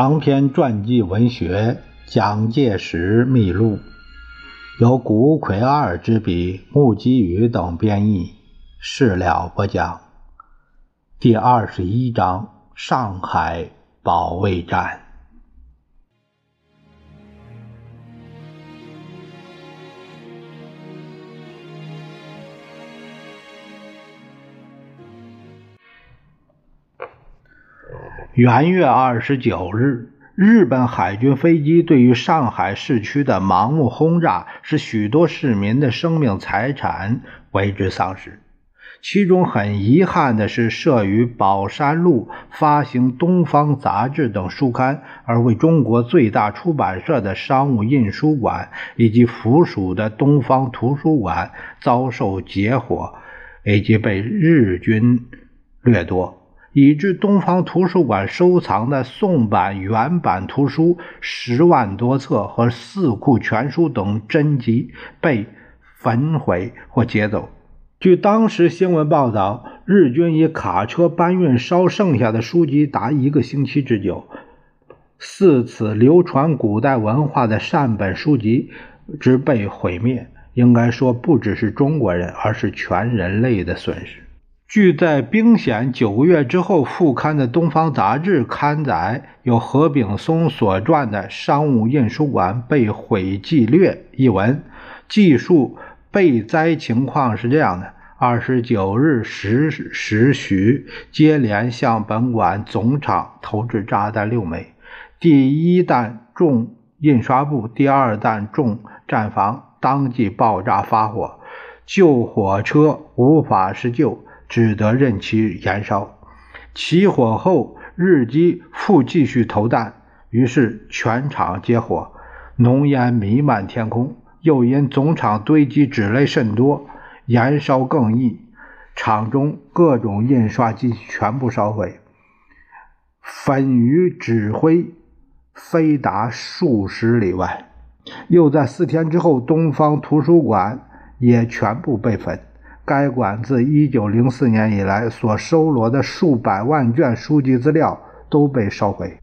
长篇传记文学《蒋介石秘录》，由古葵二之笔，木基宇等编译。事了不讲。第二十一章：上海保卫战。元月二十九日，日本海军飞机对于上海市区的盲目轰炸，使许多市民的生命财产为之丧失。其中很遗憾的是，设于宝山路、发行《东方》杂志等书刊，而为中国最大出版社的商务印书馆以及附属的东方图书馆遭受劫火，以及被日军掠夺。以致东方图书馆收藏的宋版原版图书十万多册和四库全书等真集被焚毁或劫走。据当时新闻报道，日军以卡车搬运烧剩下的书籍达一个星期之久。四此流传古代文化的善本书籍之被毁灭，应该说不只是中国人，而是全人类的损失。据在兵险九个月之后复刊的《东方杂志》刊载，有何炳松所撰的《商务印书馆被毁记略》一文，记述被灾情况是这样的：二十九日十时许，接连向本馆总厂投掷炸弹六枚，第一弹中印刷部，第二弹中站房，当即爆炸发火，救火车无法施救。只得任其燃烧。起火后，日机复继续投弹，于是全场皆火，浓烟弥漫天空。又因总厂堆积纸类甚多，燃烧更易，厂中各种印刷机全部烧毁，粉余纸灰飞达数十里外。又在四天之后，东方图书馆也全部被焚。该馆自1904年以来所收罗的数百万卷书籍资料都被烧毁。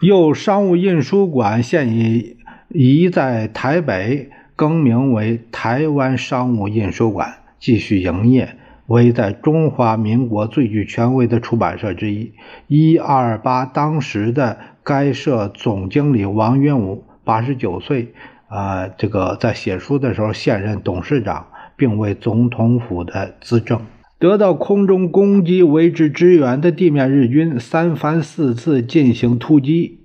又商务印书馆现已移在台北，更名为台湾商务印书馆，继续营业，为在中华民国最具权威的出版社之一。一二八当时的该社总经理王云武，八十九岁，啊，这个在写书的时候现任董事长。并为总统府的资政，得到空中攻击为之支援的地面日军三番四次进行突击，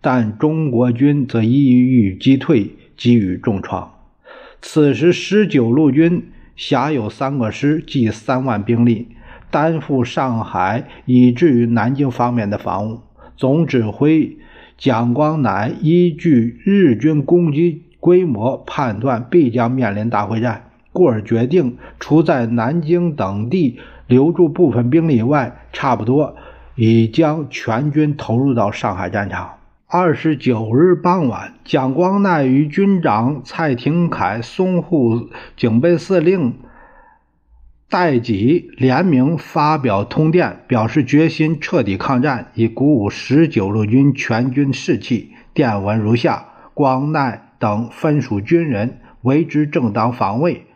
但中国军则一遇击退，给予重创。此时十九路军辖有三个师，计三万兵力，担负上海以至于南京方面的防务。总指挥蒋光南依据日军攻击规模判断，必将面临大会战。故而决定，除在南京等地留住部分兵力外，差不多已将全军投入到上海战场。二十九日傍晚，蒋光鼐与军长蔡廷锴、淞沪警备司令戴己联名发表通电，表示决心彻底抗战，以鼓舞十九路军全军士气。电文如下：光鼐等分属军人，为之正当防卫。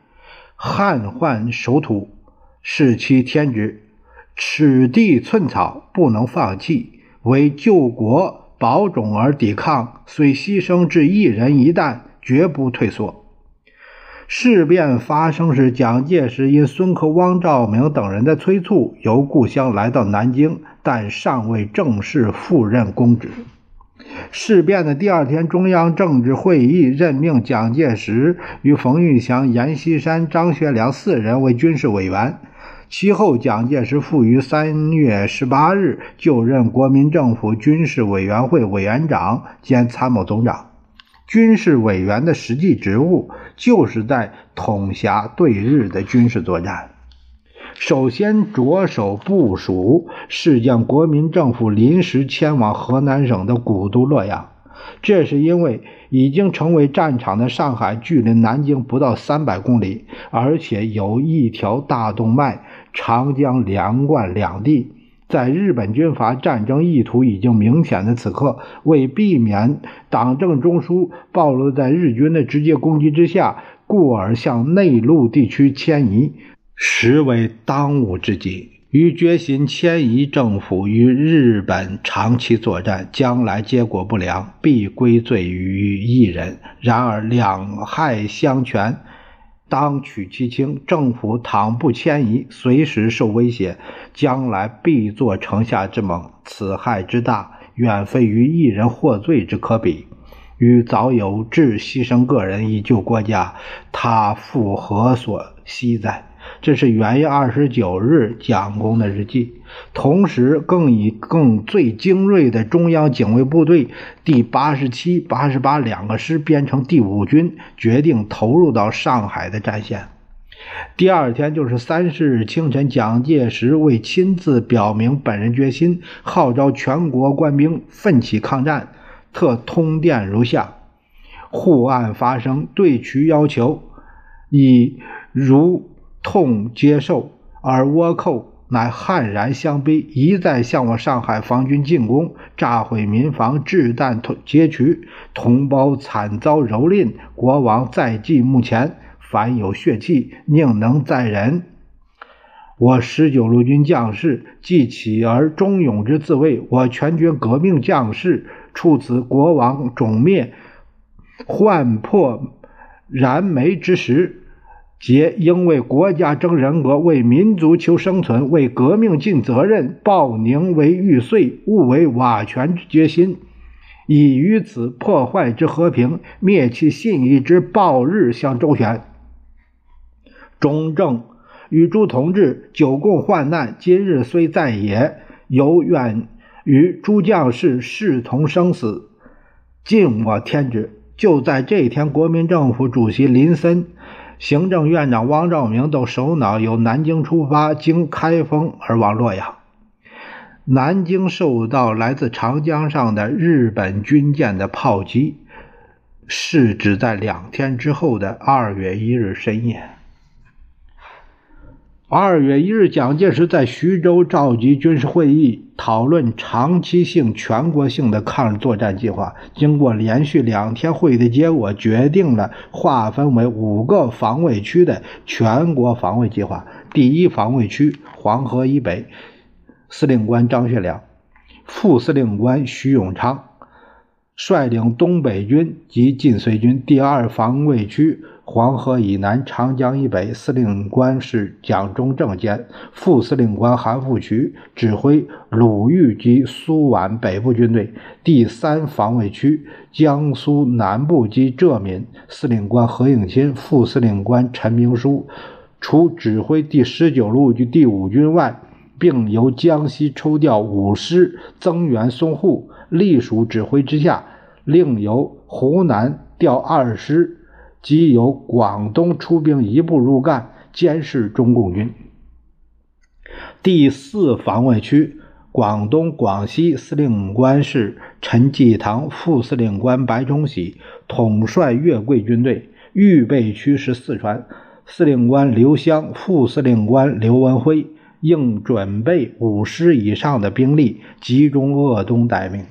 汉患守土，是其天职。此地寸草，不能放弃。为救国保种而抵抗，虽牺牲至一人一弹，绝不退缩。事变发生时，蒋介石因孙科、汪兆铭等人的催促，由故乡来到南京，但尚未正式赴任公职。事变的第二天，中央政治会议任命蒋介石与冯玉祥、阎锡山、张学良四人为军事委员。其后，蒋介石复于三月十八日就任国民政府军事委员会委员长兼参谋总长。军事委员的实际职务就是在统辖对日的军事作战。首先着手部署是将国民政府临时迁往河南省的古都洛阳，这是因为已经成为战场的上海距离南京不到三百公里，而且有一条大动脉——长江两贯两地，在日本军阀战争意图已经明显的此刻，为避免党政中枢暴露在日军的直接攻击之下，故而向内陆地区迁移，实为当务之急。于决心迁移政府与日本长期作战，将来结果不良，必归罪于一人。然而两害相权，当取其轻。政府倘不迁移，随时受威胁，将来必作城下之盟。此害之大，远非于一人获罪之可比。与早有志牺牲个人以救国家，他复何所惜哉？这是元月二十九日蒋公的日记，同时更以更最精锐的中央警卫部队第八十七、八十八两个师编成第五军，决定投入到上海的战线。第二天就是三十日清晨，蒋介石为亲自表明本人决心，号召全国官兵奋起抗战，特通电如下：沪案发生，对渠要求以如。痛接受，而倭寇乃悍然相逼，一再向我上海防军进攻，炸毁民房，掷弹劫渠，同胞惨遭蹂躏。国王在即目前，凡有血气，宁能再忍？我十九路军将士既起而忠勇之自卫，我全军革命将士处此国王种灭、患破燃眉之时。皆应为国家争人格，为民族求生存，为革命尽责任，报宁为玉碎，勿为瓦全之决心，以于此破坏之和平，灭其信义之暴日相周旋。中正与诸同志久共患难，今日虽在也，犹愿与诸将士视同生死，尽我天职。就在这一天，国民政府主席林森。行政院长汪兆铭等首脑由南京出发，经开封而往洛阳。南京受到来自长江上的日本军舰的炮击，是指在两天之后的二月一日深夜。二月一日，蒋介石在徐州召集军事会议，讨论长期性、全国性的抗日作战计划。经过连续两天会议的结果，决定了划分为五个防卫区的全国防卫计划。第一防卫区黄河以北，司令官张学良，副司令官徐永昌，率领东北军及晋绥军。第二防卫区。黄河以南、长江以北，司令官是蒋中正兼，副司令官韩复榘指挥鲁豫及苏皖北部军队。第三防卫区江苏南部及浙闽，司令官何应钦，副司令官陈明书，除指挥第十九路及第五军外，并由江西抽调五师增援淞沪，隶属指挥之下。另由湖南调二师。即由广东出兵一部入赣监视中共军。第四防卫区，广东、广西司令官是陈济棠，副司令官白崇禧，统帅粤桂军队。预备区是四川，司令官刘湘，副司令官刘文辉，应准备五师以上的兵力，集中鄂东待命。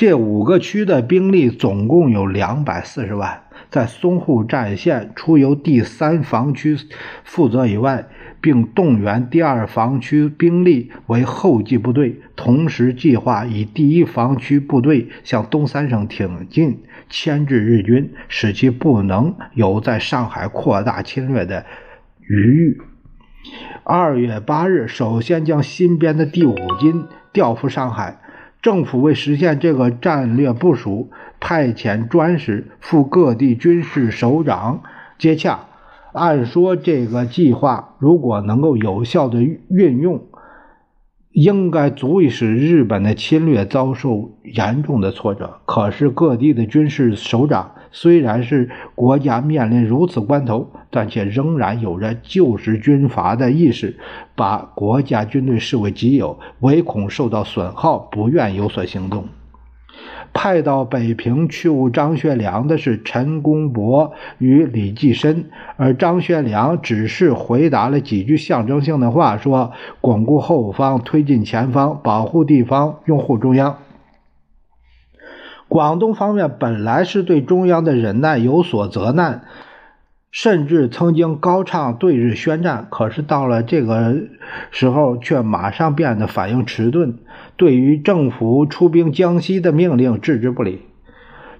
这五个区的兵力总共有两百四十万。在淞沪战线，除由第三防区负责以外，并动员第二防区兵力为后继部队，同时计划以第一防区部队向东三省挺进，牵制日军，使其不能有在上海扩大侵略的余裕。二月八日，首先将新编的第五军调赴上海。政府为实现这个战略部署，派遣专使赴各地军事首长接洽。按说，这个计划如果能够有效的运用，应该足以使日本的侵略遭受严重的挫折。可是，各地的军事首长。虽然是国家面临如此关头，但却仍然有着旧时军阀的意识，把国家军队视为己有，唯恐受到损耗，不愿有所行动。派到北平去务张学良的是陈公博与李济深，而张学良只是回答了几句象征性的话，说巩固后方，推进前方，保护地方，拥护中央。广东方面本来是对中央的忍耐有所责难。甚至曾经高唱对日宣战，可是到了这个时候，却马上变得反应迟钝，对于政府出兵江西的命令置之不理。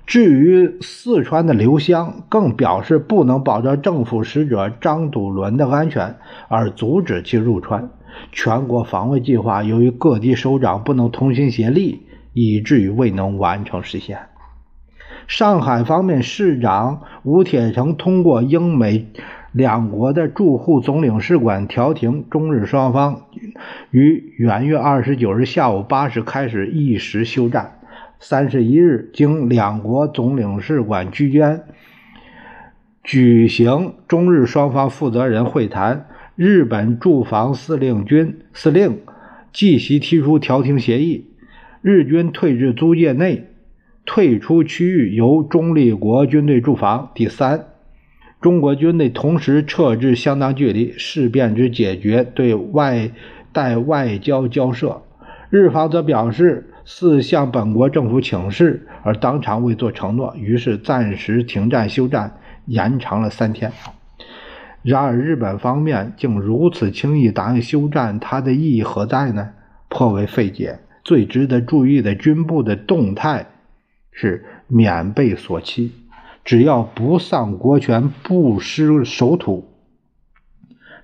至于四川的刘湘，更表示不能保证政府使者张笃伦的安全，而阻止其入川。全国防卫计划由于各地首长不能同心协力，以至于未能完成实现。上海方面，市长吴铁城通过英美两国的驻沪总领事馆调停，中日双方于元月二十九日下午八时开始一时休战。三十一日，经两国总领事馆居间举行中日双方负责人会谈，日本驻防司令军司令即席提出调停协议，日军退至租界内。退出区域由中立国军队驻防。第三，中国军队同时撤至相当距离，事变之解决对外待外交交涉。日方则表示似向本国政府请示，而当场未作承诺，于是暂时停战休战，延长了三天。然而日本方面竟如此轻易答应休战，它的意义何在呢？颇为费解。最值得注意的军部的动态。是免被所欺，只要不丧国权、不失守土，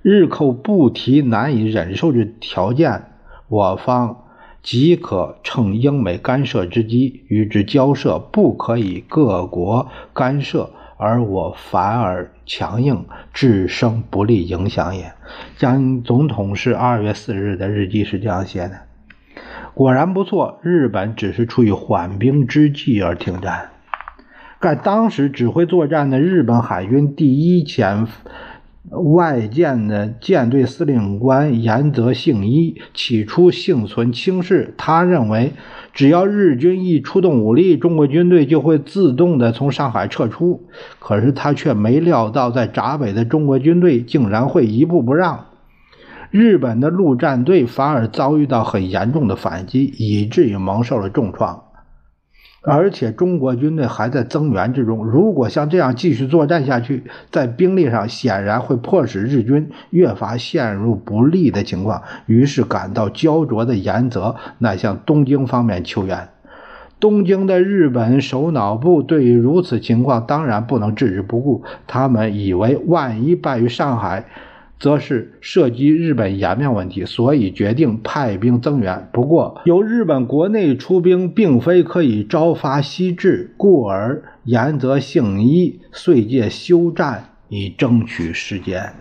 日寇不提难以忍受之条件，我方即可乘英美干涉之机与之交涉。不可以各国干涉，而我反而强硬，致生不利影响也。江总统是二月四日的日记是这样写的。果然不错，日本只是出于缓兵之计而停战。在当时指挥作战的日本海军第一潜外舰的舰队司令官岩泽幸一起初幸存轻视，他认为只要日军一出动武力，中国军队就会自动的从上海撤出。可是他却没料到，在闸北的中国军队竟然会一步不让。日本的陆战队反而遭遇到很严重的反击，以至于蒙受了重创。而且中国军队还在增援之中，如果像这样继续作战下去，在兵力上显然会迫使日军越发陷入不利的情况。于是感到焦灼的严泽乃向东京方面求援。东京的日本首脑部对于如此情况当然不能置之不顾，他们以为万一败于上海。则是涉及日本颜面问题，所以决定派兵增援。不过，由日本国内出兵，并非可以朝发夕至，故而言则幸一遂借休战以争取时间。